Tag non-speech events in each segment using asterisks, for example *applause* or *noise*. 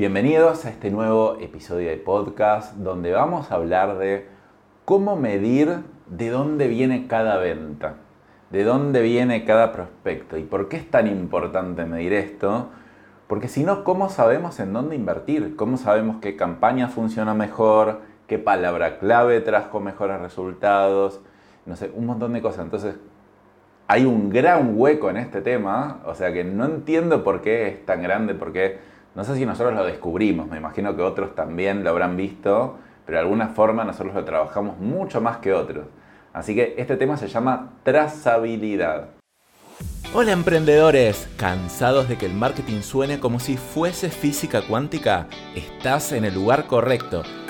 Bienvenidos a este nuevo episodio de podcast donde vamos a hablar de cómo medir de dónde viene cada venta, de dónde viene cada prospecto y por qué es tan importante medir esto. Porque si no, ¿cómo sabemos en dónde invertir? ¿Cómo sabemos qué campaña funciona mejor? ¿Qué palabra clave trajo mejores resultados? No sé, un montón de cosas. Entonces, hay un gran hueco en este tema, o sea que no entiendo por qué es tan grande, porque no sé si nosotros lo descubrimos, me imagino que otros también lo habrán visto, pero de alguna forma nosotros lo trabajamos mucho más que otros. Así que este tema se llama trazabilidad. Hola emprendedores, ¿cansados de que el marketing suene como si fuese física cuántica? Estás en el lugar correcto.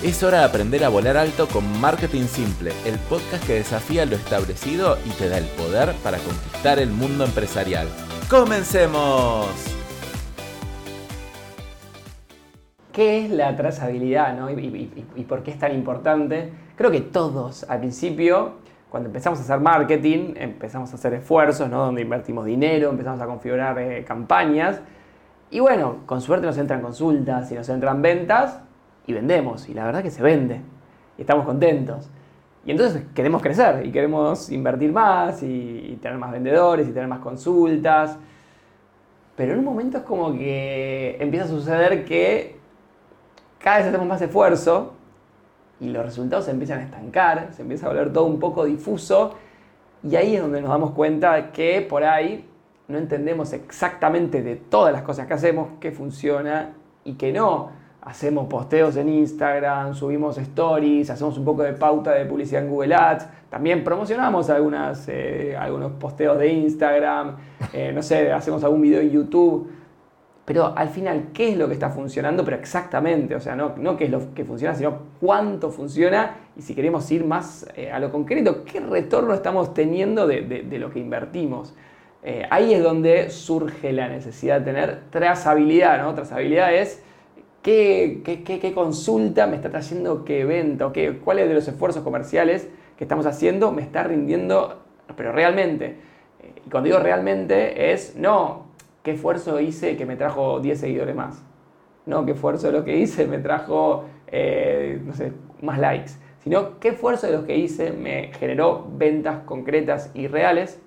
Es hora de aprender a volar alto con Marketing Simple, el podcast que desafía lo establecido y te da el poder para conquistar el mundo empresarial. ¡Comencemos! ¿Qué es la trazabilidad ¿Y, por qué es tan importante? Creo que todos al principio, cuando empezamos a hacer marketing, empezamos a hacer esfuerzos, ¿no? donde invertimos dinero, empezamos a configurar eh, campañas. Y bueno, con suerte nos entran consultas y nos entran ventas y vendemos. Y la verdad que se vende. Y estamos contentos. Y entonces queremos crecer y queremos invertir más y, tener más vendedores y tener más consultas. Pero en un momento es como que empieza a suceder que cada vez hacemos más esfuerzo y los resultados se empiezan a estancar, se empieza a volver todo un poco difuso y ahí es donde nos damos cuenta que por ahí no entendemos exactamente de todas las cosas que hacemos qué funciona y qué no hacemos posteos en Instagram, subimos stories, hacemos un poco de pauta de publicidad en Google Ads, también promocionamos algunas, eh, algunos posteos de Instagram, eh, no sé, hacemos algún video en YouTube. Pero al final, ¿qué es lo que está funcionando? Pero exactamente, o sea, no, no qué es lo que funciona, sino cuánto funciona y si queremos ir más eh, a lo concreto, qué retorno estamos teniendo de, de, lo que invertimos. ahí es donde surge la necesidad de tener trazabilidad, ¿no? Trazabilidad es ¿Qué, consulta me está trayendo qué evento? Qué, ¿Cuáles de los esfuerzos comerciales que estamos haciendo me está rindiendo, pero realmente? Eh, y cuando digo realmente es, no, ¿qué esfuerzo hice que me trajo 10 seguidores más? No, ¿qué esfuerzo de lo que hice me trajo, eh, no sé, más likes? Sino, ¿qué esfuerzo de lo que hice me generó ventas concretas y reales?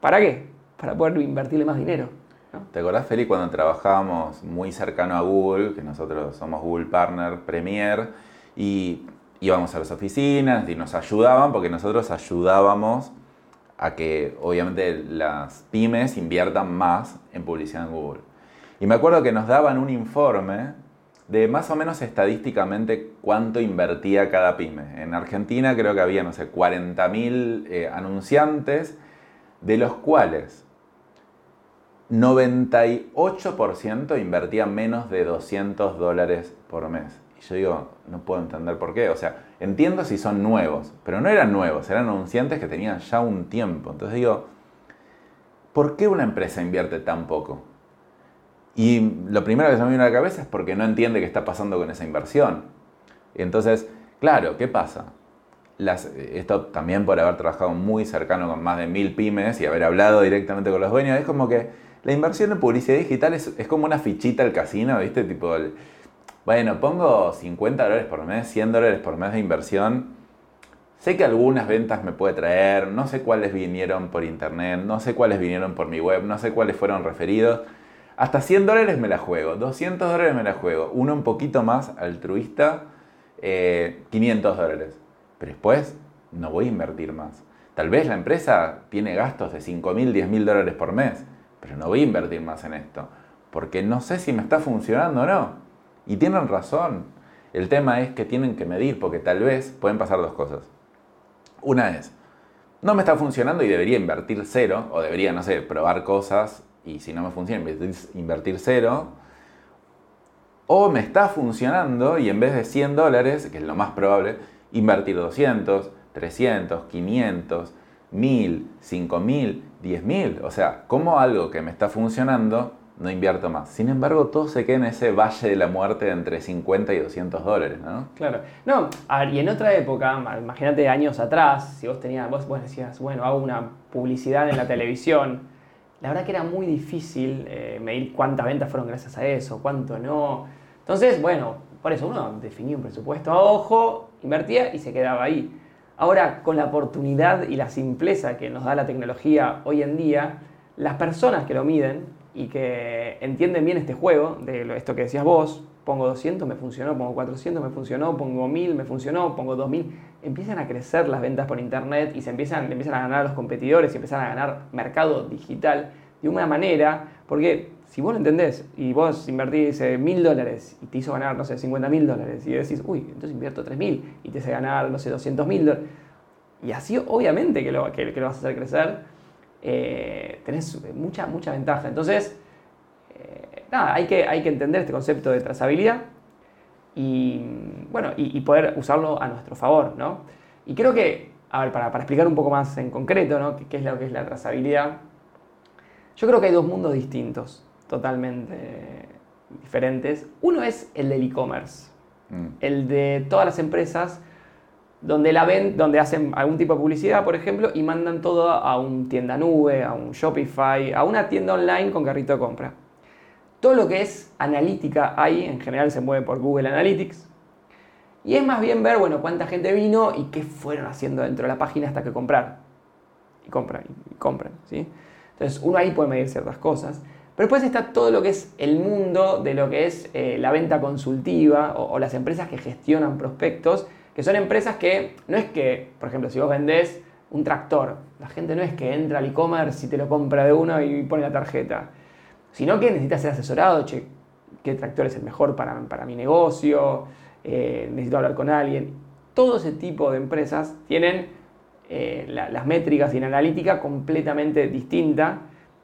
¿Para qué? Para poder invertirle más dinero. ¿Te acordás, Feli, cuando trabajábamos muy cercano a Google, que nosotros somos Google Partner Premier, y íbamos a las oficinas y nos ayudaban porque nosotros ayudábamos a que obviamente las pymes inviertan más en publicidad en Google. Y me acuerdo que nos daban un informe de más o menos estadísticamente cuánto invertía cada pyme. En Argentina creo que había, no sé, 40.000 eh, anunciantes, de los cuales 98% invertía menos de 200 dólares por mes. Y yo digo, no puedo entender por qué. O sea, entiendo si son nuevos, pero no eran nuevos, eran anunciantes que tenían ya un tiempo. Entonces digo, ¿por qué una empresa invierte tan poco? Y lo primero que se me viene a la cabeza es porque no entiende qué está pasando con esa inversión. Entonces, claro, ¿qué pasa? esto también por haber trabajado muy cercano con más de mil pymes y haber hablado directamente con los dueños, es como que la inversión en publicidad digital es, como una fichita al casino, ¿viste? Tipo, bueno, pongo 50 dólares por mes, 100 dólares por mes de inversión. Sé que algunas ventas me puede traer, no sé cuáles vinieron por internet, no sé cuáles vinieron por mi web, no sé cuáles fueron referidos. Hasta 100 dólares me la juego, 200 dólares me la juego, uno un poquito más altruista, 500 eh, dólares. Pero después no voy a invertir más. Tal vez la empresa tiene gastos de 5 mil, 10 mil dólares por mes pero no voy a invertir más en esto, porque no sé si me está funcionando o no. Y tienen razón. El tema es que tienen que medir, porque tal vez pueden pasar dos cosas. Una es, no me está funcionando y debería invertir cero, o debería, no sé, probar cosas y si no me funciona, invertir, cero. O me está funcionando y en vez de 100 dólares, que es lo más probable, invertir 200, 300, 500, 1000, 5000, 10000. O sea, como algo que me está funcionando, no invierto más. Sin embargo, todo se queda en ese valle de la muerte de entre 50 y 200 dólares, ¿no? Claro. No, y en otra época, imagínate años atrás, si vos tenías, vos, vos decías, bueno, hago una publicidad en la televisión, la verdad que era muy difícil eh, medir cuántas ventas fueron gracias a eso, cuánto no. Entonces, bueno, por eso uno definía un presupuesto a ojo, invertía y se quedaba ahí. Ahora, con la oportunidad y la simpleza que nos da la tecnología hoy en día, las personas que lo miden y que entienden bien este juego, de esto que decías vos, pongo 200, me funcionó, pongo 400, me funcionó, pongo 1000, me funcionó, pongo 2000, empiezan a crecer las ventas por internet y se empiezan, empiezan a ganar a los competidores y empiezan a ganar mercado digital de una manera, porque si vos lo entendés y vos invertís eh, mil dólares y te hizo ganar, no sé, 50 mil dólares y decís, uy, entonces invierto 3 mil y te hace ganar, no sé, 200 mil dólares. Y así obviamente que lo, que, lo vas a hacer crecer, eh, tenés mucha, mucha ventaja. Entonces, eh, nada, hay que, hay que entender este concepto de trazabilidad y, bueno, y, poder usarlo a nuestro favor, ¿no? Y creo que, a ver, para, para explicar un poco más en concreto, ¿no? ¿Qué, ¿Qué es lo que es la trazabilidad? Yo creo que hay dos mundos distintos totalmente diferentes. Uno es el del e-commerce, mm. el de todas las empresas donde la ven, donde hacen algún tipo de publicidad, por ejemplo, y mandan todo a un tienda nube, a un Shopify, a una tienda online con carrito de compra. Todo lo que es analítica ahí, en general se mueve por Google Analytics. Y es más bien ver, bueno, cuánta gente vino y qué fueron haciendo dentro de la página hasta que comprar. Y compran, y compran, ¿sí? Entonces uno ahí puede medir ciertas cosas. Pero después está todo lo que es el mundo de lo que es eh, la venta consultiva o, las empresas que gestionan prospectos, que son empresas que no es que, por ejemplo, si vos vendés un tractor, la gente no es que entra al e-commerce y te lo compra de uno y pone la tarjeta, sino que necesita ser asesorado, che, qué tractor es el mejor para, para mi negocio, eh, necesito hablar con alguien. Todo ese tipo de empresas tienen eh, las métricas y la analítica completamente distinta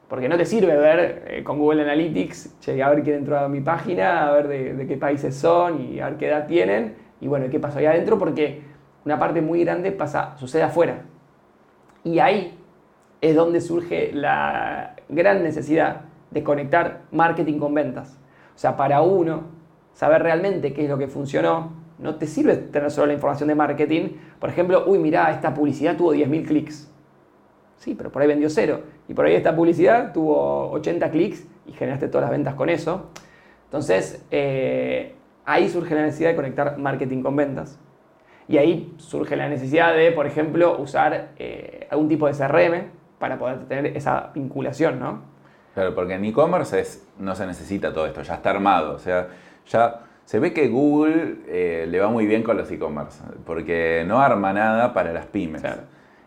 porque no te sirve ver eh, con Google Analytics, che, a ver quién entró a mi página, a ver de, qué países son y a ver qué edad tienen. Y bueno, qué pasó ahí adentro, porque una parte muy grande pasa, sucede afuera. Y ahí es donde surge la gran necesidad de conectar marketing con ventas. O sea, para uno, saber realmente qué es lo que funcionó, no te sirve tener solo la información de marketing. Por ejemplo, uy, mira, esta publicidad tuvo 10.000 clics. Sí, pero por ahí vendió cero. Y por ahí esta publicidad tuvo 80 clics y generaste todas las ventas con eso. Entonces, eh, ahí surge la necesidad de conectar marketing con ventas. Y ahí surge la necesidad de, por ejemplo, usar eh, algún tipo de CRM para poder tener esa vinculación, ¿no? Claro, porque en e-commerce no se necesita todo esto, ya está armado. O sea, ya se ve que Google eh, le va muy bien con los e-commerce, porque no arma nada para las pymes.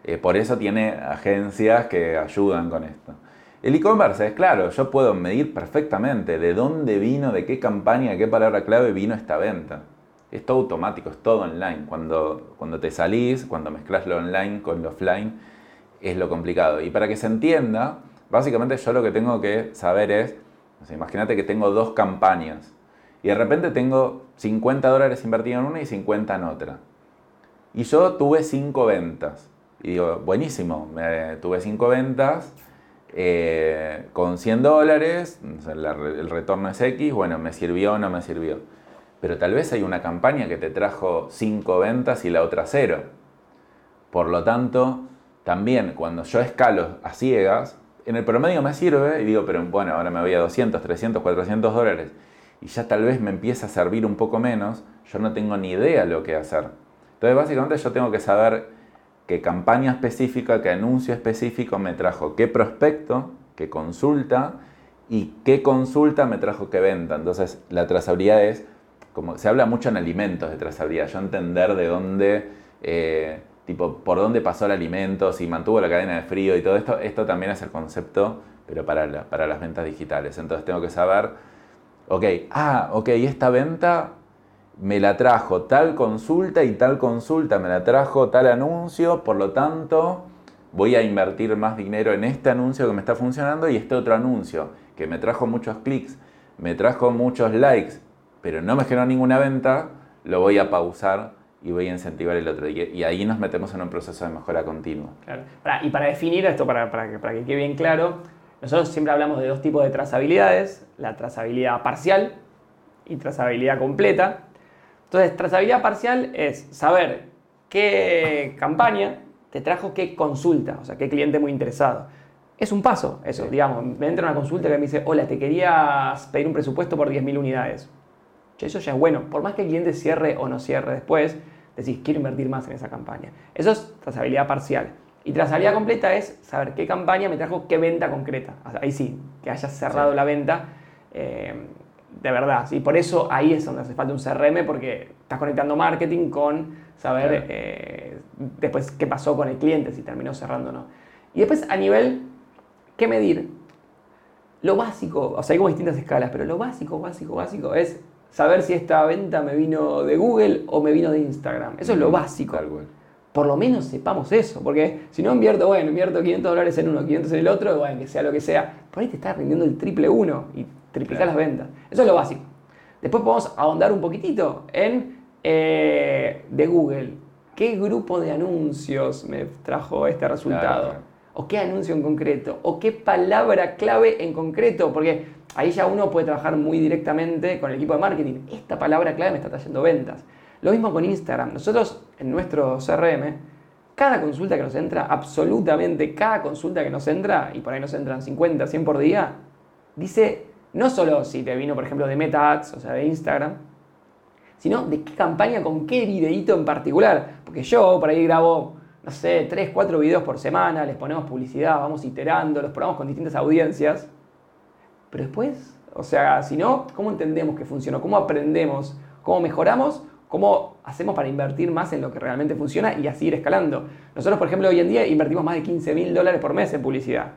Eh, por eso tiene agencias que ayudan con esto. El e-commerce es claro, yo puedo medir perfectamente de dónde vino, de qué campaña, de qué palabra clave vino esta venta. Es todo automático, es todo online. Cuando, cuando te salís, cuando mezclas lo online con lo offline, es lo complicado. Y para que se entienda, básicamente yo lo que tengo que saber es, imagínate que tengo dos campañas y de repente tengo 50 dólares invertidos en una y 50 en otra. Y yo tuve 5 ventas. Y digo, buenísimo, tuve cinco ventas eh, con 100 dólares, el retorno es X, bueno, me sirvió o no me sirvió. Pero tal vez hay una campaña que te trajo cinco ventas y la otra cero. Por lo tanto, también cuando yo escalo a ciegas, en el promedio me sirve y digo, pero bueno, ahora me voy a 200, 300, 400 dólares y ya tal vez me empieza a servir un poco menos, yo no tengo ni idea lo que hacer. Entonces básicamente yo tengo que saber qué campaña específica, qué anuncio específico me trajo qué prospecto, qué consulta y qué consulta me trajo qué venta. Entonces la trazabilidad es, como se habla mucho en alimentos de trazabilidad, yo entender de dónde, eh, tipo, por dónde pasó el alimento, si mantuvo la cadena de frío y todo esto, esto también es el concepto, pero para, para las ventas digitales. Entonces tengo que saber, ok, ah, ok, esta venta me la trajo tal consulta y tal consulta me la trajo tal anuncio, por lo tanto voy a invertir más dinero en este anuncio que me está funcionando y este otro anuncio que me trajo muchos clics, me trajo muchos likes, pero no me generó ninguna venta, lo voy a pausar y voy a incentivar el otro. Y, ahí nos metemos en un proceso de mejora continua. Y para definir esto, para, para, que, para que quede bien claro, nosotros siempre hablamos de dos tipos de trazabilidades, la trazabilidad parcial y trazabilidad completa. Entonces, trazabilidad parcial es saber qué campaña te trajo qué consulta, o sea, qué cliente muy interesado. Es un paso, eso, digamos, me entra una consulta que me dice, hola, te querías pedir un presupuesto por 10.000 unidades. Eso ya es bueno, por más que el cliente cierre o no cierre después, decís, quiero invertir más en esa campaña. Eso es trazabilidad parcial. Y trazabilidad completa es saber qué campaña me trajo qué venta concreta. ahí sí, que hayas cerrado la venta eh, de verdad. Y por eso ahí es donde hace falta un CRM porque estás conectando marketing con saber eh, después qué pasó con el cliente, si terminó cerrando o no. Y después a nivel, ¿qué medir? Lo básico, o sea, hay como distintas escalas, pero lo básico, básico, básico es saber si esta venta me vino de Google o me vino de Instagram. Eso es lo básico. Por lo menos sepamos eso, porque si no invierto, bueno, invierto 500 dólares en uno, 500 en el otro, bueno, que sea lo que sea, por ahí te está rindiendo el triple uno y triplicar las ventas. Eso es lo básico. Después podemos ahondar un poquitito en eh, de Google. ¿Qué grupo de anuncios me trajo este resultado? ¿O qué anuncio en concreto? ¿O qué palabra clave en concreto? Porque ahí ya uno puede trabajar muy directamente con el equipo de marketing. Esta palabra clave me está trayendo ventas. Lo mismo con Instagram. Nosotros en nuestro CRM, cada consulta que nos entra, absolutamente cada consulta que nos entra, y por ahí nos entran 50, 100 por día, dice no solo si te vino, por ejemplo, de Meta Ads, o sea, de Instagram, sino de qué campaña, con qué videíto en particular. Porque yo por ahí grabo, no sé, 3, 4 videos por semana, les ponemos publicidad, vamos iterando, los probamos con distintas audiencias. Pero después, o sea, si no, ¿cómo entendemos que funcionó? ¿Cómo aprendemos? ¿Cómo mejoramos? ¿Cómo hacemos para invertir más en lo que realmente funciona y así ir escalando? Nosotros, por ejemplo, hoy en día invertimos más de 15 mil dólares por mes en publicidad.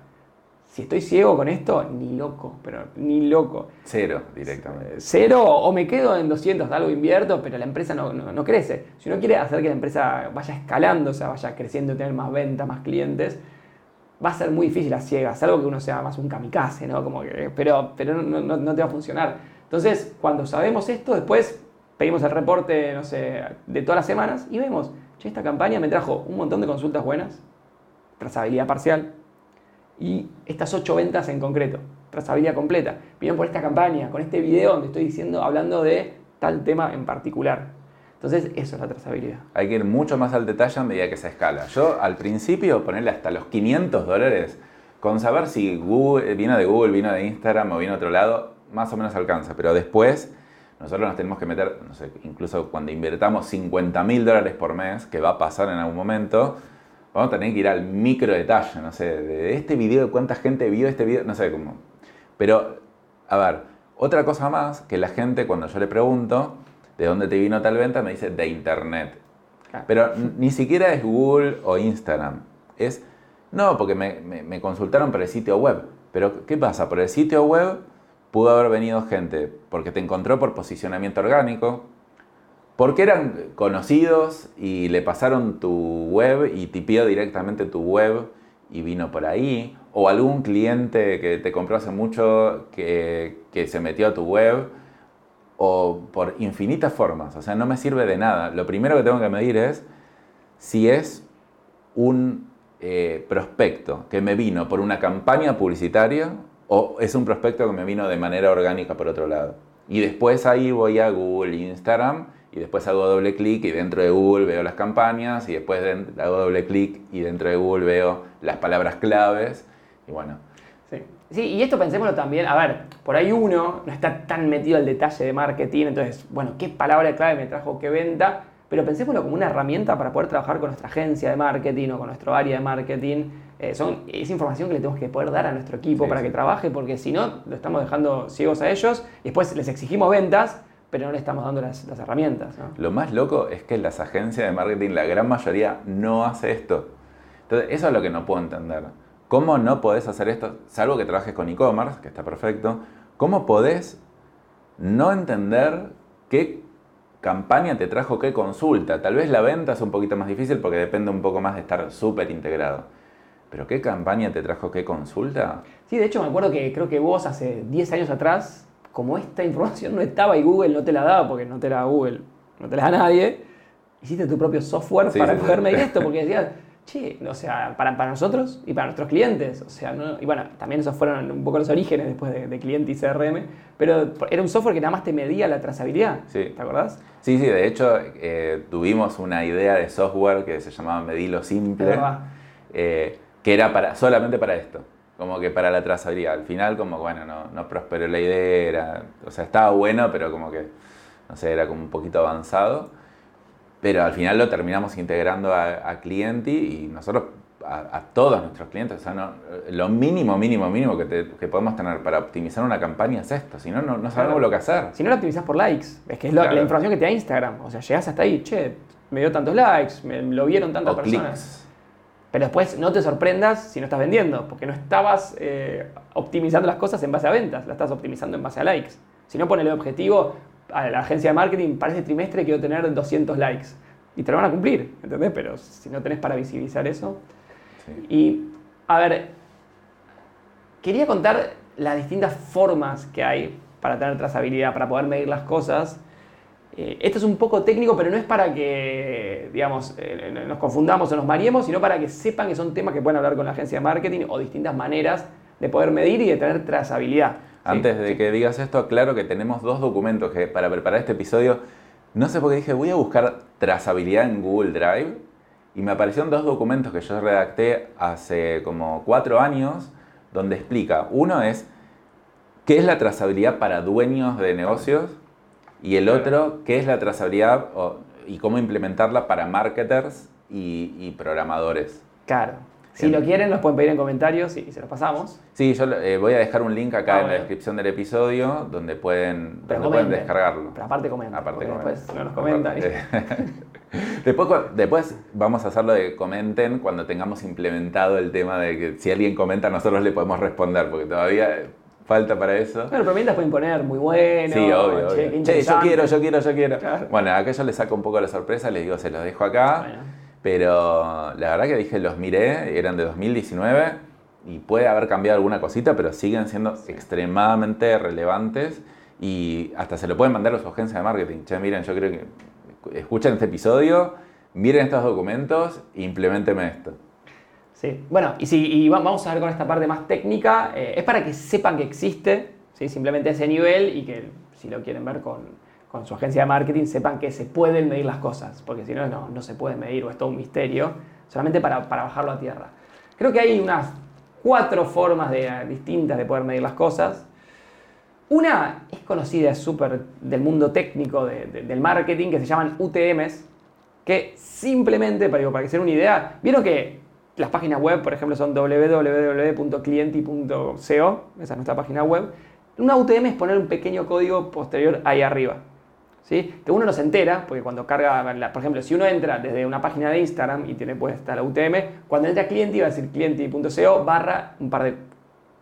Si estoy ciego con esto, ni loco, pero ni loco. Cero directamente. Cero o me quedo en 200, algo invierto, pero la empresa no, no, crece. Si uno quiere hacer que la empresa vaya escalando, o sea, vaya creciendo, tener más ventas, más clientes, va a ser muy difícil a ciegas, algo que uno sea más un kamikaze, ¿no? Como que, pero pero no, no te va a funcionar. Entonces, cuando sabemos esto, después pedimos el reporte, no sé, de todas las semanas y vemos, che, esta campaña me trajo un montón de consultas buenas, trazabilidad parcial, y estas ocho ventas en concreto, trazabilidad completa. Vienen por esta campaña, con este video donde estoy diciendo, hablando de tal tema en particular. Entonces, eso es la trazabilidad. Hay que ir mucho más al detalle a medida que se escala. Yo al principio ponerle hasta los 500 dólares, con saber si Google, vino de Google, vino de Instagram o vino de otro lado, más o menos alcanza. Pero después nosotros nos tenemos que meter, no sé, incluso cuando invertamos 50 mil dólares por mes, que va a pasar en algún momento, vamos a tener que ir al micro detalle, no sé, de este video, cuánta gente vio este video, no sé cómo. Pero, a ver, otra cosa más que la gente cuando yo le pregunto de dónde te vino tal venta, me dice de internet. Pero ni siquiera es Google o Instagram. Es, no, porque me, me consultaron por el sitio web. Pero, ¿qué pasa? Por el sitio web pudo haber venido gente porque te encontró por posicionamiento orgánico, porque eran conocidos y le pasaron tu web y tipió directamente tu web y vino por ahí, o algún cliente que te compró hace mucho que, se metió a tu web, o por infinitas formas, o sea, no me sirve de nada. Lo primero que tengo que medir es si es un eh, prospecto que me vino por una campaña publicitaria o es un prospecto que me vino de manera orgánica por otro lado. Y después ahí voy a Google, Instagram, y después hago doble clic y dentro de Google veo las campañas, y después hago doble clic y dentro de Google veo las palabras claves, y bueno. Sí. sí, y esto pensémoslo también, a ver, por ahí uno no está tan metido al detalle de marketing, entonces, bueno, ¿qué palabra clave me trajo qué venta? Pero pensémoslo como una herramienta para poder trabajar con nuestra agencia de marketing o con nuestro área de marketing eh, son, es información que le tenemos que poder dar a nuestro equipo para que trabaje, porque si no, lo estamos dejando ciegos a ellos y después les exigimos ventas, pero no le estamos dando las, herramientas. Lo más loco es que las agencias de marketing, la gran mayoría, no hace esto. Entonces, eso es lo que no puedo entender. ¿Cómo no podés hacer esto, salvo que trabajes con e-commerce, que está perfecto? ¿Cómo podés no entender qué campaña te trajo qué consulta? Tal vez la venta es un poquito más difícil porque depende un poco más de estar súper integrado. ¿Pero qué campaña te trajo qué consulta? Sí, de hecho me acuerdo que creo que vos hace 10 años atrás, como esta información no estaba y Google no te la daba, porque no te la da Google, no te la da nadie, hiciste tu propio software Sí, para sí, sí. poder medir esto, porque *laughs* decías, che, o sea, para, para nosotros y para nuestros clientes, o sea, no- y bueno, también esos fueron un poco los orígenes después de, de cliente y CRM, pero era un software que nada más te medía la trazabilidad, Sí. ¿te acordás? Sí, sí, de hecho eh, tuvimos una idea de software que se llamaba Medilo Simple, eh, que era para, solamente para esto, como que para la trazabilidad. Al final como, bueno, no, no prosperó la idea, era- o sea, estaba bueno, pero como que, no sé, era como un poquito avanzado. Pero al final lo terminamos integrando a, a Clienti y nosotros, a, a todos nuestros clientes, o sea, no- lo mínimo, mínimo, mínimo que, te- que podemos tener para optimizar una campaña es esto, si no, no, no sabemos Claro. lo que hacer. Si no lo optimizás por likes, es que es lo- Claro. la información que te da Instagram, o sea, llegás hasta ahí, che, me dio tantos likes, me, lo vieron tantas O personas. clics. Pero después no te sorprendas si no estás vendiendo, porque no estabas eh, optimizando las cosas en base a ventas, las estás optimizando en base a likes. Si no, ponele objetivo a la agencia de marketing, para este trimestre quiero tener 200 likes. Y te lo van a cumplir, ¿entendés? Pero si no tenés para visibilizar eso. Sí. Y, a ver, quería contar las distintas formas que hay para tener trazabilidad, para poder medir las cosas. Eh, esto es un poco técnico, pero no es para que, digamos, eh, nos confundamos o nos mareemos, sino para que sepan que son temas que pueden hablar con la agencia de marketing o distintas maneras de poder medir y de tener trazabilidad. ¿sí? Antes de que digas esto, aclaro que tenemos dos documentos que para preparar este episodio, no sé por qué dije, voy a buscar trazabilidad en Google Drive y me aparecieron dos documentos que yo redacté hace como cuatro años donde explica, uno es qué es la trazabilidad para dueños de negocios y el otro qué es la trazabilidad y cómo implementarla para marketers y, y programadores. Claro. Si lo quieren, nos pueden pedir en comentarios y se los pasamos. Sí, yo eh, voy a dejar un link acá Ah, en la descripción del episodio donde pueden, pueden descargarlo. Pero aparte comentan. Aparte comenten. después no nos comentan. Aparte- *laughs* después, cu- después vamos a hacerlo de comenten cuando tengamos implementado el tema de que si alguien comenta nosotros le podemos responder, porque todavía falta para eso. Bueno, pero mientras pueden poner muy bueno. Sí, obvio, che, obvio. qué Che, yo quiero, yo quiero, yo quiero. Claro. Bueno, acá yo les saco un poco la sorpresa, les digo, se los dejo acá. Bueno. Pero la verdad que dije, los miré, eran de 2019 y puede haber cambiado alguna cosita, pero siguen siendo extremadamente relevantes y hasta se lo pueden mandar a su agencia de marketing. Che, miren, yo creo que escuchen este episodio, miren estos documentos e implementenme esto. Bueno, y, si, vamos a ver con esta parte más técnica, eh, es para que sepan que existe, ¿sí? simplemente ese nivel y que si lo quieren ver con, con su agencia de marketing, sepan que se pueden medir las cosas, porque si no, no, no se puede medir o es todo un misterio, solamente para, para bajarlo a tierra. Creo que hay unas cuatro formas de- distintas de poder medir las cosas. Una es conocida, es súper del mundo técnico de- de- del marketing, que se llaman UTMs, que simplemente, para, digo, para que se den una idea, vieron que las páginas web, por ejemplo, son www.clienti.co, esa es nuestra página web. Una UTM es poner un pequeño código posterior ahí arriba. ¿sí? Que uno no se entera, porque cuando carga, por ejemplo, si uno entra desde una página de Instagram y tiene puesta la UTM, cuando entra a clienti va a decir clienti.co barra un par de,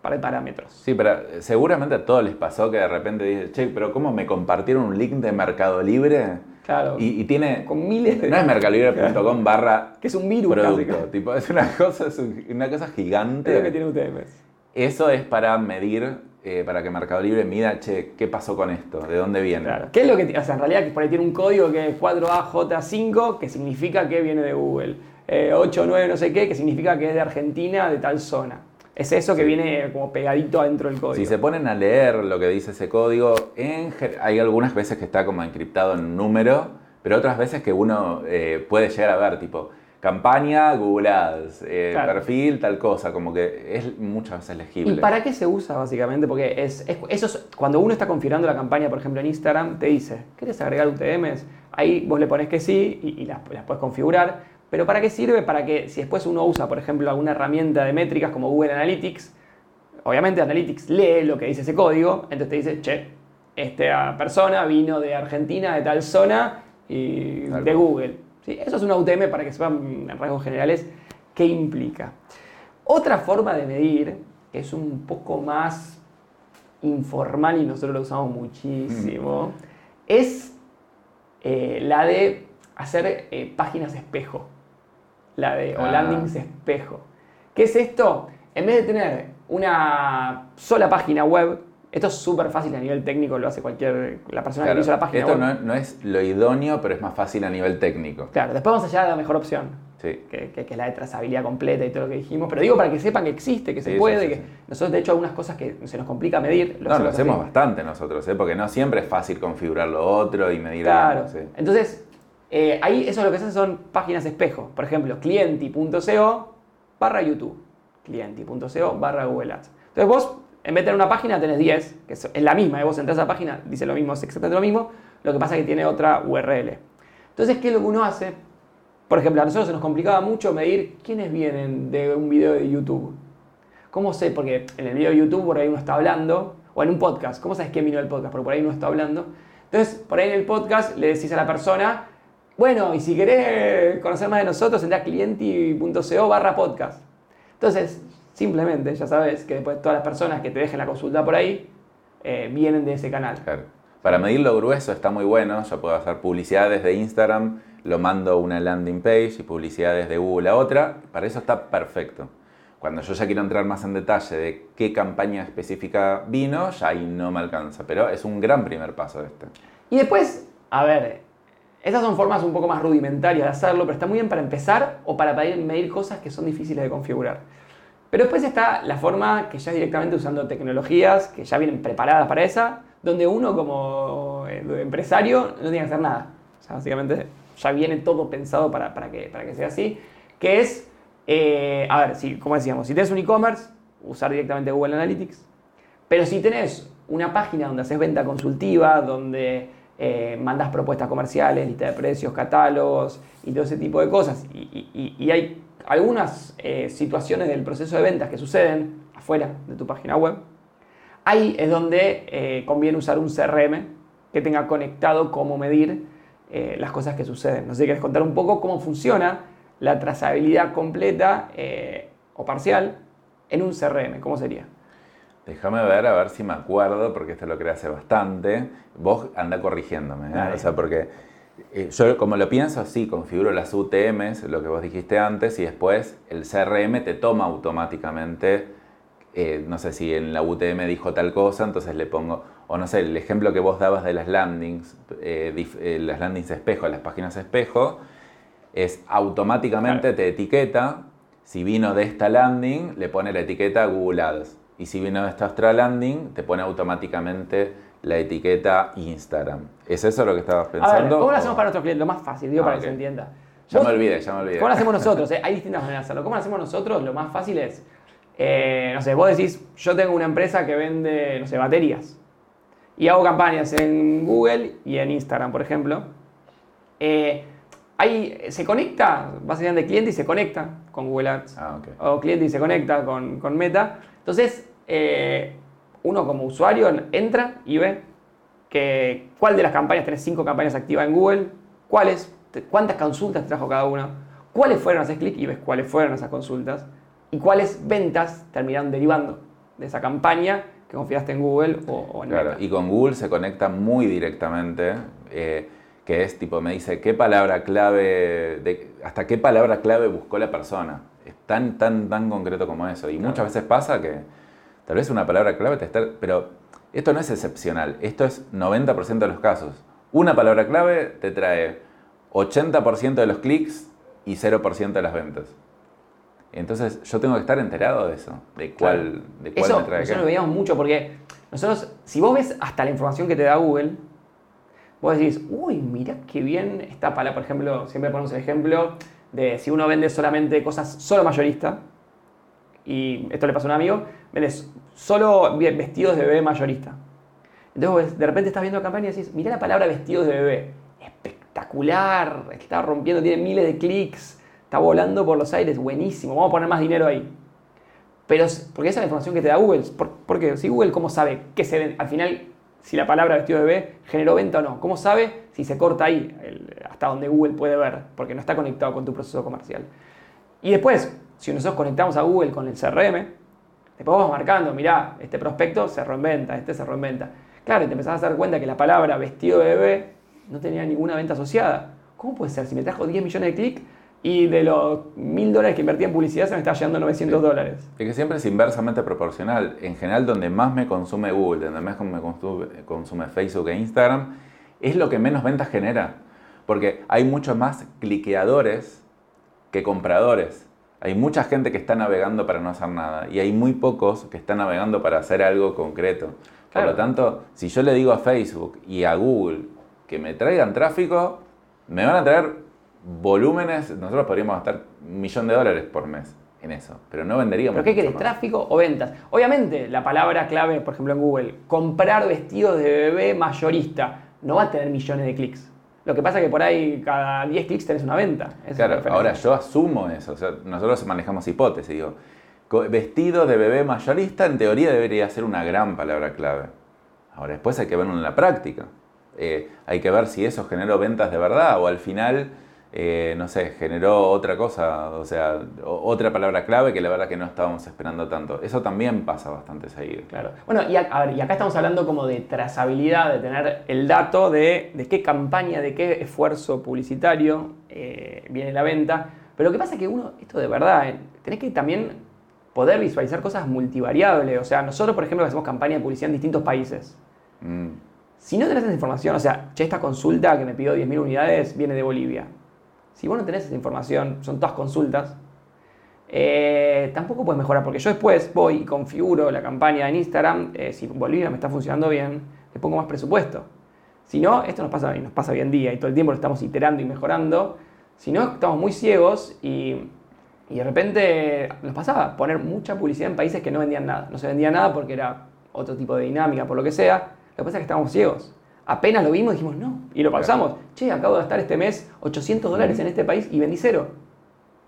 par de parámetros. Sí, pero eh, seguramente a todos les pasó que de repente dicen, che, pero ¿cómo me compartieron un link de Mercado Libre? Claro. Y, y tiene... con miles de... No es mercadolibre.com barra que es un virus producto. casi. Tipo, es una cosa, es un- una cosa gigante. Es lo que tiene UTMs. Eso es para medir, eh, para que Mercado Libre mida, che, ¿qué pasó con esto? ¿De dónde viene? Claro. ¿Qué es lo que ti- O sea, en realidad por ahí tiene un código que es 4AJ5, que significa que viene de Google. Eh, 89 no sé qué, que significa que es de Argentina, de tal zona. Es eso que viene como pegadito adentro del código. Si se ponen a leer lo que dice ese código, en hay algunas veces que está como encriptado en número, pero otras veces que uno eh, puede llegar a ver, tipo, campaña, Google Ads, eh, Claro. perfil, tal cosa, como que es muchas veces legible. ¿Y para qué se usa básicamente? Porque es, es- eso es- cuando uno está configurando la campaña, por ejemplo en Instagram, te dice, ¿quieres agregar UTMs? Ahí vos le pones que sí y, y las, las puedes configurar. Pero ¿para qué sirve? Para que si después uno usa, por ejemplo, alguna herramienta de métricas como Google Analytics, obviamente Analytics lee lo que dice ese código, entonces te dice, che, esta persona vino de Argentina, de tal zona y Tal de cual. Google. ¿Sí? Eso es una UTM para que sepan en rasgos generales qué implica. Otra forma de medir, que es un poco más informal y nosotros lo usamos muchísimo, es eh, la de hacer eh, páginas espejo. La de, Ah. landings espejo. ¿Qué es esto? En vez de tener una sola página web Esto es súper fácil a nivel técnico, lo hace cualquier, la persona Claro, que hizo la página esto web. no, no es lo idóneo, pero es más fácil a nivel técnico. Claro, después vamos allá de la mejor opción, Sí. que, que- que es la de trazabilidad completa y todo lo que dijimos. Pero digo para que sepan que existe, que se Sí, puede, sí, que nosotros de hecho algunas cosas que se nos complica medir. No, lo hacemos así. bastante nosotros, ¿eh? porque no siempre es fácil configurar lo otro y medir Claro. sí. Entonces, eh, ahí eso lo que se hace son páginas espejo. Por ejemplo, clienti.co barra YouTube. Clienti.co barra Google Ads. Entonces vos, en vez de tener una página, tenés 10, que es la misma. ¿eh? Vos entras a esa página, dice lo mismo, es exactamente lo mismo. Lo que pasa es que tiene otra URL. Entonces, ¿qué es lo que uno hace? Por ejemplo, a nosotros se nos complicaba mucho medir quiénes vienen de un video de YouTube. ¿Cómo sé? Porque en el video de YouTube por ahí uno está hablando, o en un podcast, ¿cómo sabes quién vino del podcast? Porque por ahí uno está hablando. Entonces, por ahí en el podcast le decís a la persona, bueno, y si querés conocer más de nosotros, entra a clienti.co barra podcast. Entonces, simplemente ya sabes que después todas las personas que te dejen la consulta por ahí eh, vienen de ese canal. Claro. Para medir lo grueso está muy bueno. Yo puedo hacer publicidad desde Instagram, lo mando a una landing page y publicidad desde Google a otra. Para eso está perfecto. Cuando yo ya quiero entrar más en detalle de qué campaña específica vino, ya ahí no me alcanza. Pero es un gran primer paso este. Y después, a ver, estas son formas un poco más rudimentarias de hacerlo, pero está muy bien para empezar o para medir, cosas que son difíciles de configurar. Pero después está la forma que ya es directamente usando tecnologías que ya vienen preparadas para esa, donde uno como eh, empresario no tiene que hacer nada. O sea, básicamente ya viene todo pensado para, para que, para que sea así, que es, eh, a ver, si, como decíamos, si tienes un e-commerce, usar directamente Google Analytics, pero si tenés una página donde haces venta consultiva, donde eh, mandas propuestas comerciales, lista de precios, catálogos y todo ese tipo de cosas, y, hay algunas eh, situaciones del proceso de ventas que suceden afuera de tu página web, ahí es donde eh, conviene usar un CRM que tenga conectado cómo medir las cosas que suceden. No sé, ¿quieres contar un poco cómo funciona la trazabilidad completa o parcial en un CRM? ¿Cómo sería? Déjame ver, a ver si me acuerdo, porque esto lo creé hace bastante. Vos anda corrigiéndome, ¿eh? O sea, porque eh, yo como lo pienso así, configuro las UTMs, lo que vos dijiste antes, y después el CRM te toma automáticamente, eh, no sé si en la UTM dijo tal cosa, entonces le pongo, o no sé, el ejemplo que vos dabas de las landings, dif- eh, las landings espejo, las páginas espejo, es automáticamente te etiqueta, si vino de esta landing, le pone la etiqueta Google Ads. Y si vino de esta otra landing, te pone automáticamente la etiqueta Instagram. ¿Es eso lo que estabas A ver, pensando? ¿cómo lo o- hacemos para nuestros clientes? Lo más fácil, digo, Ah, para que se entienda. Ya Vos- me olvidé, ya me olvidé. ¿Cómo lo hacemos *laughs* nosotros? eh? Hay distintas maneras de hacerlo. ¿Cómo lo hacemos nosotros? Lo más fácil es, eh, no sé, vos decís, yo tengo una empresa que vende, no sé, baterías. Y hago campañas en Google y en Instagram, por ejemplo. Eh, ahí se conecta, básicamente cliente y se conecta con Google Ads. Ah, ok. O cliente y se conecta con, con Meta. Entonces, eh, uno como usuario entra y ve que cuál de las campañas, tenés cinco campañas activas en Google, cuáles, cuántas consultas trajo cada una, cuáles fueron, haces clic y ves cuáles fueron esas consultas y cuáles ventas terminaron derivando de esa campaña que confiaste en Google o, o en Claro, Meta. y con Google se conecta muy directamente, eh, que es tipo, me dice qué palabra clave, de- hasta qué palabra clave buscó la persona. Es tan, tan, tan concreto como eso. Y muchas veces pasa que tal vez una palabra clave te está... Pero esto no es excepcional, esto es 90% de los casos. Una palabra clave te trae 80% de los clics y 0% de las ventas. Entonces yo tengo que estar enterado de eso, de cuál, de cuál Eso me trae nosotros qué. lo veíamos mucho porque nosotros, si vos ves hasta la información que te da Google, vos decís, uy, mirá qué bien esta palabra. Por ejemplo, siempre ponemos el ejemplo de si uno vende solamente cosas solo mayorista, y esto le pasó a un amigo, solo vestidos de bebé mayorista. Entonces de repente estás viendo la campaña y decís, mirá la palabra vestidos de bebé. Espectacular, está rompiendo, tiene miles de clics, está volando por los aires, buenísimo, vamos a poner más dinero ahí. Pero, porque esa es la información que te da Google. ¿Por, porque si Google, ¿cómo sabe qué se vende? Al final, si la palabra vestido de bebé generó venta o no. ¿Cómo sabe si se corta ahí, hasta donde Google puede ver? Porque no está conectado con tu proceso comercial. Y después, si nosotros conectamos a Google con el CRM, después vamos marcando, mirá, este prospecto cerró en venta, este cerró en venta. Claro, y te empezás a dar cuenta que la palabra vestido de bebé no tenía ninguna venta asociada. ¿Cómo puede ser? Si me trajo 10 millones de clics, y de los mil dólares que invertí en publicidad se me está llegando 900 dólares. Es que siempre es inversamente proporcional. En general, donde más me consume Google, donde más me consume, consume Facebook e Instagram, es lo que menos ventas genera. Porque hay muchos más cliqueadores que compradores. Hay mucha gente que está navegando para no hacer nada y hay muy pocos que están navegando para hacer algo concreto. Por lo tanto, si yo le digo a Facebook y a Google que me traigan tráfico, me van a traer volúmenes, nosotros podríamos gastar un millón de dólares por mes en eso, pero no venderíamos. ¿Pero qué querés? ¿Tráfico o ventas? Obviamente, la palabra clave, por ejemplo, en Google, comprar vestidos de bebé mayorista, no va a tener millones de clics. Lo que pasa es que por ahí cada 10 clics tenés una venta. claro, ahora yo asumo eso. O sea, nosotros manejamos hipótesis. Digo, vestido de bebé mayorista en teoría debería ser una gran palabra clave. Ahora después hay que verlo en la práctica. Eh, hay que ver si eso generó ventas de verdad o al final eh, no sé, generó otra cosa, o sea, otra palabra clave que la verdad que no estábamos esperando tanto. Eso también pasa bastante seguido. Claro. Bueno, y, acá estamos hablando como de trazabilidad, de tener el dato de, qué campaña, de qué esfuerzo publicitario eh, viene la venta. Pero lo que pasa es que uno, esto de verdad, eh, tenés que también poder visualizar cosas multivariables. O sea, nosotros, por ejemplo, hacemos campaña de publicidad en distintos países. Mm. Si no tenés esa información, o sea, che, esta consulta que me pidió 10.000 unidades viene de Bolivia si vos no tenés esa información, son todas consultas, eh, tampoco puedes mejorar, porque yo después voy y configuro la campaña en Instagram, eh, si Bolivia me está funcionando bien, le pongo más presupuesto. Si no, esto nos pasa, nos pasa hoy en día y todo el tiempo lo estamos iterando y mejorando. Si no, estamos muy ciegos y, y de repente nos pasaba poner mucha publicidad en países que no vendían nada. No se vendía nada porque era otro tipo de dinámica, por lo que sea. Lo que pasa es que estábamos ciegos apenas lo vimos dijimos no. Y lo pasamos. Che, acabo de gastar este mes 800 dólares en este país y vendí cero.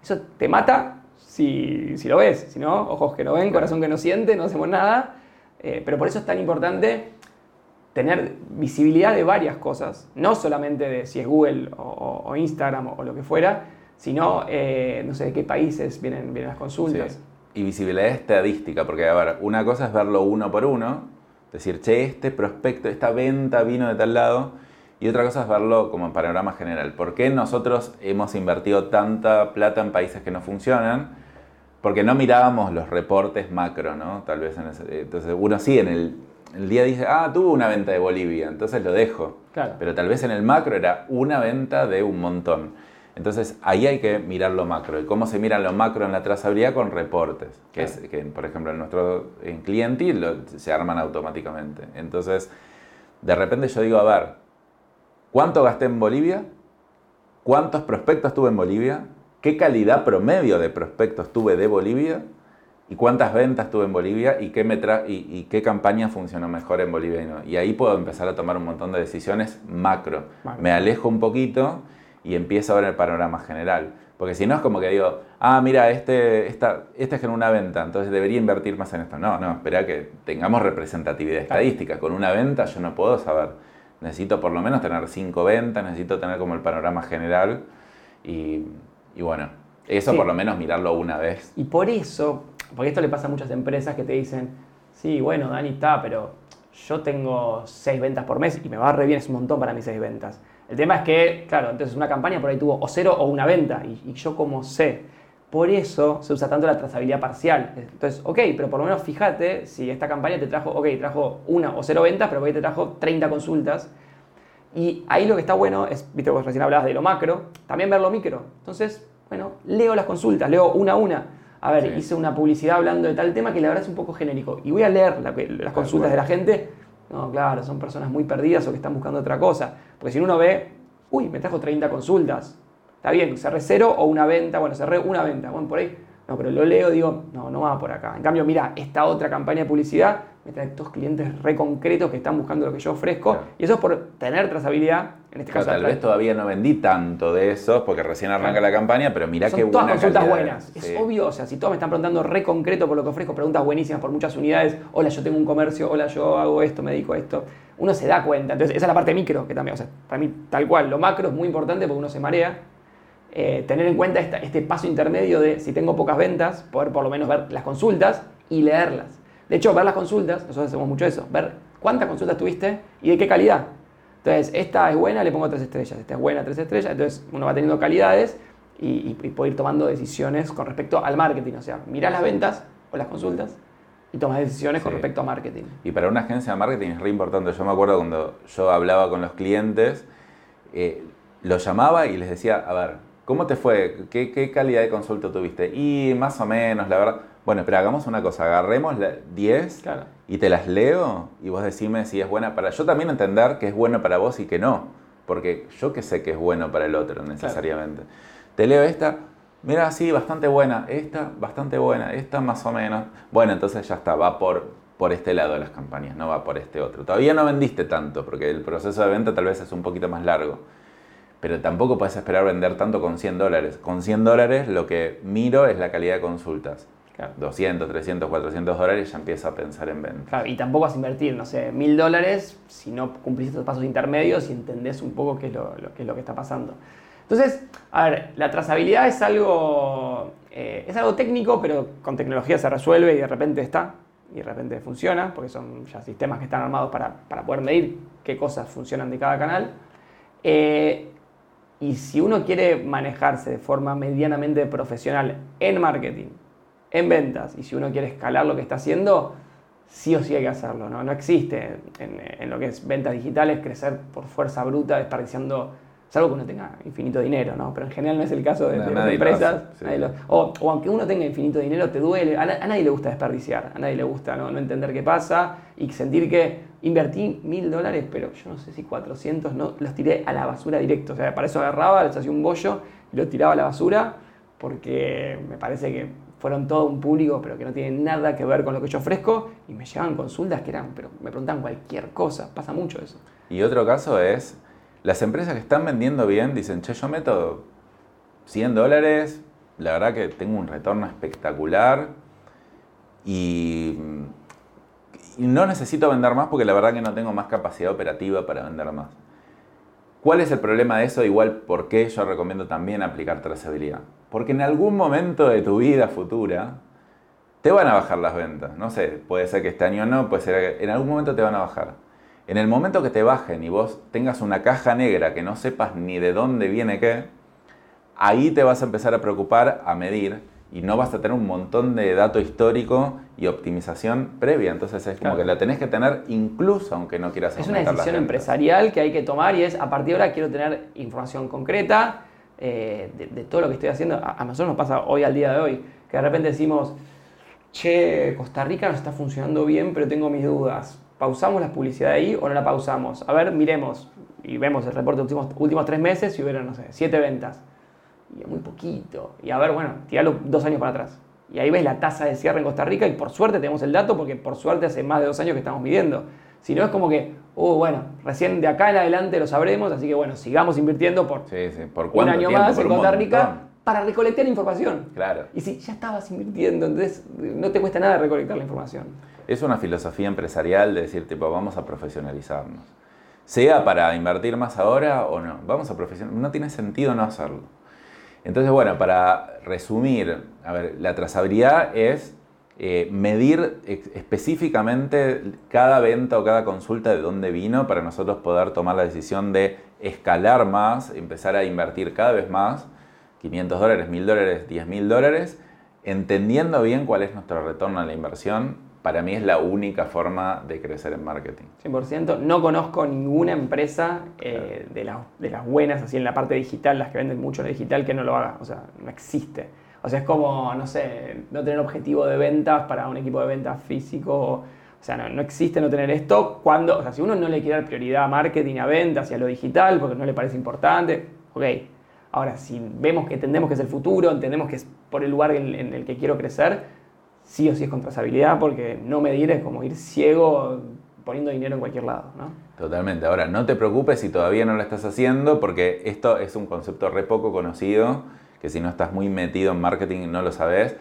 Eso te mata si, lo ves. Si no, ojos que no ven, corazón que no siente, no hacemos nada. Eh, pero por eso es tan importante tener visibilidad de varias cosas. No solamente de si es Google o, Instagram o, lo que fuera, sino, eh, no sé, de qué países vienen, vienen las consultas. Y visibilidad estadística, porque a ver, una cosa es verlo uno por uno, decir, che, este prospecto, esta venta vino de tal lado. Y otra cosa es verlo como en panorama general. ¿Por qué nosotros hemos invertido tanta plata en países que no funcionan? Porque no mirábamos los reportes macro, ¿no? Tal vez en ese, Entonces uno sí en el, el día dice, ah, tuvo una venta de Bolivia, entonces lo dejo. Claro. Pero tal vez en el macro era una venta de un montón. Entonces ahí hay que mirar lo macro. ¿Y cómo se mira lo macro en la trazabilidad? Con reportes, que es que por ejemplo en nuestro en cliente se arman automáticamente. Entonces, de repente yo digo, a ver, ¿cuánto gasté en Bolivia? ¿Cuántos prospectos tuve en Bolivia? ¿Qué calidad promedio de prospectos tuve de Bolivia? ¿Y cuántas ventas tuve en Bolivia? ¿Y qué, me y, qué campaña funcionó mejor en Bolivia? Y, ahí puedo empezar a tomar un montón de decisiones macro. Me alejo un poquito y empiezo a ver el panorama general. Porque si no es como que digo, ah, mira, este, esta, este generó una venta, entonces debería invertir más en esto. No, no, espera que tengamos representatividad estadística. Con una venta yo no puedo saber. Necesito por lo menos tener cinco ventas, necesito tener como el panorama general. Y, bueno, eso por lo menos mirarlo una vez. Y por eso, porque esto le pasa a muchas empresas que te dicen, sí, bueno, Dani está, pero yo tengo seis ventas por mes y me va re bien, es un montón para mis seis ventas. El tema es que, claro, entonces una campaña por ahí tuvo o cero o una venta, y, yo como sé. Por eso se usa tanto la trazabilidad parcial. Entonces, ok, pero por lo menos fíjate si esta campaña te trajo, ok, trajo una o cero ventas, pero hoy te trajo 30 consultas. Y ahí lo que está bueno es, viste, vos recién hablabas de lo macro, también ver lo micro. Entonces, bueno, leo las consultas, leo una a una. A ver, hice una publicidad hablando de tal tema que la verdad es un poco genérico. Y voy a leer las consultas de la gente no, claro, son personas muy perdidas o que están buscando otra cosa. Porque si uno ve, uy, me trajo 30 consultas. Está bien, cerré cero o una venta. Bueno, cerré una venta. Bueno, por ahí. No, pero lo leo, digo, no, no va por acá. En cambio, mira, esta otra campaña de publicidad me trae dos clientes re concretos que están buscando lo que yo ofrezco. Y eso es por tener trazabilidad. En este caso, tal vez todavía no vendí tanto de esos porque recién arranca la campaña, pero mira qué buena todas consultas buenas. Es obvio, o sea, si todos me están preguntando re concreto por lo que ofrezco, preguntas buenísimas por muchas unidades. Hola, yo tengo un comercio. Hola, yo hago esto, me dedico a esto. Uno se da cuenta. Entonces, esa es la parte micro que también, o sea, para mí, tal cual, lo macro es muy importante porque uno se marea. Eh, tener en cuenta este paso intermedio de si tengo pocas ventas, poder por lo menos ver las consultas y leerlas. De hecho, ver las consultas, nosotros hacemos mucho eso, ver cuántas consultas tuviste y de qué calidad. Entonces, esta es buena, le pongo tres estrellas, esta es buena, tres estrellas, entonces uno va teniendo calidades y, y, poder ir tomando decisiones con respecto al marketing. O sea, mirás las ventas o las consultas y tomas decisiones con respecto a marketing. Y para una agencia de marketing es re importante. Yo me acuerdo cuando yo hablaba con los clientes, eh, los llamaba y les decía, a ver, ¿cómo te fue? ¿Qué, ¿Qué, calidad de consulta tuviste? Y más o menos, la verdad. Bueno, pero hagamos una cosa, agarremos 10 y te las leo y vos decime si es buena para yo también entender que es bueno para vos y que no, porque yo que sé que es bueno para el otro necesariamente. Te leo esta, mira, sí, bastante buena, esta, bastante buena, esta más o menos. Bueno, entonces ya está, va por, por este lado de las campañas, no va por este otro. Todavía no vendiste tanto, porque el proceso de venta tal vez es un poquito más largo. Pero tampoco puedes esperar vender tanto con 100 dólares. Con 100 dólares lo que miro es la calidad de consultas 200, 300, 400 dólares ya empieza a pensar en venta. Claro, y tampoco vas a invertir, no sé, mil dólares si no cumplís estos pasos intermedios y entendés un poco qué es lo, qué es lo que está pasando. Entonces, a ver, la trazabilidad es algo, eh, es algo técnico, pero con tecnología se resuelve y de repente está, y de repente funciona, porque son ya sistemas que están armados para, para poder medir qué cosas funcionan de cada canal. Eh, y si uno quiere manejarse de forma medianamente profesional en marketing, en ventas. Y si uno quiere escalar lo que está haciendo, sí o sí hay que hacerlo. No, no existe en, lo que es ventas digitales crecer por fuerza bruta, desperdiciando, salvo que uno tenga infinito dinero, ¿no? Pero en general no es el caso de, las empresas. o, aunque uno tenga infinito dinero, te duele. A, nadie le gusta desperdiciar, a nadie le gusta ¿no? entender qué pasa y sentir que invertí mil dólares, pero yo no sé si 400, no, los tiré a la basura directo. O sea, para eso agarraba, les hacía un bollo y lo tiraba a la basura porque me parece que fueron todo un público, pero que no tiene nada que ver con lo que yo ofrezco, y me llegaban consultas que eran, pero me preguntan cualquier cosa, pasa mucho eso. Y otro caso es, las empresas que están vendiendo bien dicen, che, yo meto 100 dólares, la verdad que tengo un retorno espectacular y no necesito vender más porque la verdad que no tengo más capacidad operativa para vender más. ¿Cuál es el problema de eso? Igual, ¿por qué yo recomiendo también aplicar trazabilidad? Porque en algún momento de tu vida futura te van a bajar las ventas. No sé, puede ser que este año no, puede ser que en algún momento te van a bajar. En el momento que te bajen y vos tengas una caja negra que no sepas ni de dónde viene qué, ahí te vas a empezar a preocupar a medir y no vas a tener un montón de dato histórico y optimización previa. Entonces es como que la tenés que tener incluso aunque no quieras Es una decisión empresarial que hay que tomar y es a partir de ahora quiero tener información concreta eh, de, todo lo que estoy haciendo. A, nosotros nos pasa hoy al día de hoy, que de repente decimos, che, Costa Rica no está funcionando bien, pero tengo mis dudas. ¿Pausamos la publicidad ahí o no la pausamos? A ver, miremos y vemos el reporte de los últimos, últimos tres meses y hubieron, no sé, siete ventas y muy poquito. Y a ver, bueno, tiralo dos años para atrás. Y ahí ves la tasa de cierre en Costa Rica y por suerte tenemos el dato porque por suerte hace más de dos años que estamos midiendo. Si no es como que, oh, bueno, recién de acá en adelante lo sabremos, así que bueno, sigamos invirtiendo por, ¿Por un año más en Costa Rica para recolectar información. Claro. Y si ya estabas invirtiendo, entonces no te cuesta nada recolectar la información. Es una filosofía empresarial de decir, tipo, vamos a profesionalizarnos. Sea para invertir más ahora o no, vamos a profesionalizarnos. No tiene sentido no hacerlo. Entonces, bueno, para resumir, a ver, la trazabilidad es eh, medir específicamente cada venta o cada consulta de dónde vino para nosotros poder tomar la decisión de escalar más, empezar a invertir cada vez más, 500 dólares, 1000 dólares, 10 mil dólares, entendiendo bien cuál es nuestro retorno a la inversión para mí es la única forma de crecer en marketing. 100%. No conozco ninguna empresa eh, de, las buenas, así en la parte digital, las que venden mucho en digital, que no lo haga. O sea, no existe. O sea, es como, no sé, no tener objetivo de ventas para un equipo de ventas físico. O sea, no, existe no tener esto cuando, o sea, si uno no le quiere dar prioridad a marketing, a ventas y a lo digital porque no le parece importante, ok. Ahora, si vemos que entendemos que es el futuro, entendemos que es por el lugar en el que quiero crecer, sí o sí es con trazabilidad porque no medir es como ir ciego poniendo dinero en cualquier lado, ¿no? Totalmente. Ahora, no te preocupes si todavía no lo estás haciendo porque esto es un concepto re poco conocido, que si no estás muy metido en marketing no lo sabes.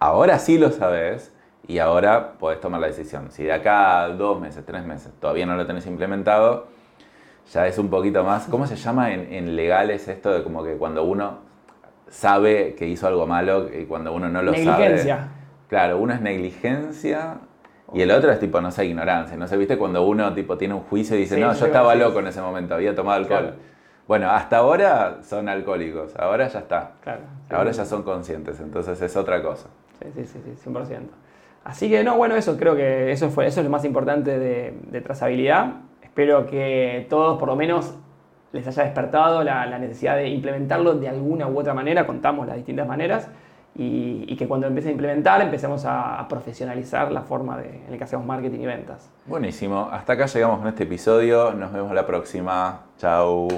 Ahora sí lo sabes y ahora podés tomar la decisión. Si de acá a dos meses, tres meses todavía no lo tenés implementado, ya es un poquito más... ¿Cómo se llama en, en legales esto de como que cuando uno sabe que hizo algo malo y cuando uno no lo Negligencia. Claro, uno es negligencia y el otro es tipo, no sé, ignorancia. No sé, viste cuando uno tipo tiene un juicio y dice, no, yo estaba loco en ese momento, había tomado alcohol. Bueno, hasta ahora son alcohólicos, ahora ya está. Claro. Ahora ya son conscientes, entonces es otra cosa. Sí, sí, sí, sí 100%. Así que no, bueno, eso creo que eso, fue, eso es lo más importante de, de trazabilidad. Espero que todos por lo menos les haya despertado la, la, necesidad de implementarlo de alguna u otra manera, contamos las distintas maneras, y, y que cuando empiece a implementar empecemos a, a, profesionalizar la forma de, en la que hacemos marketing y ventas. Buenísimo, hasta acá llegamos con este episodio, nos vemos la próxima, chao.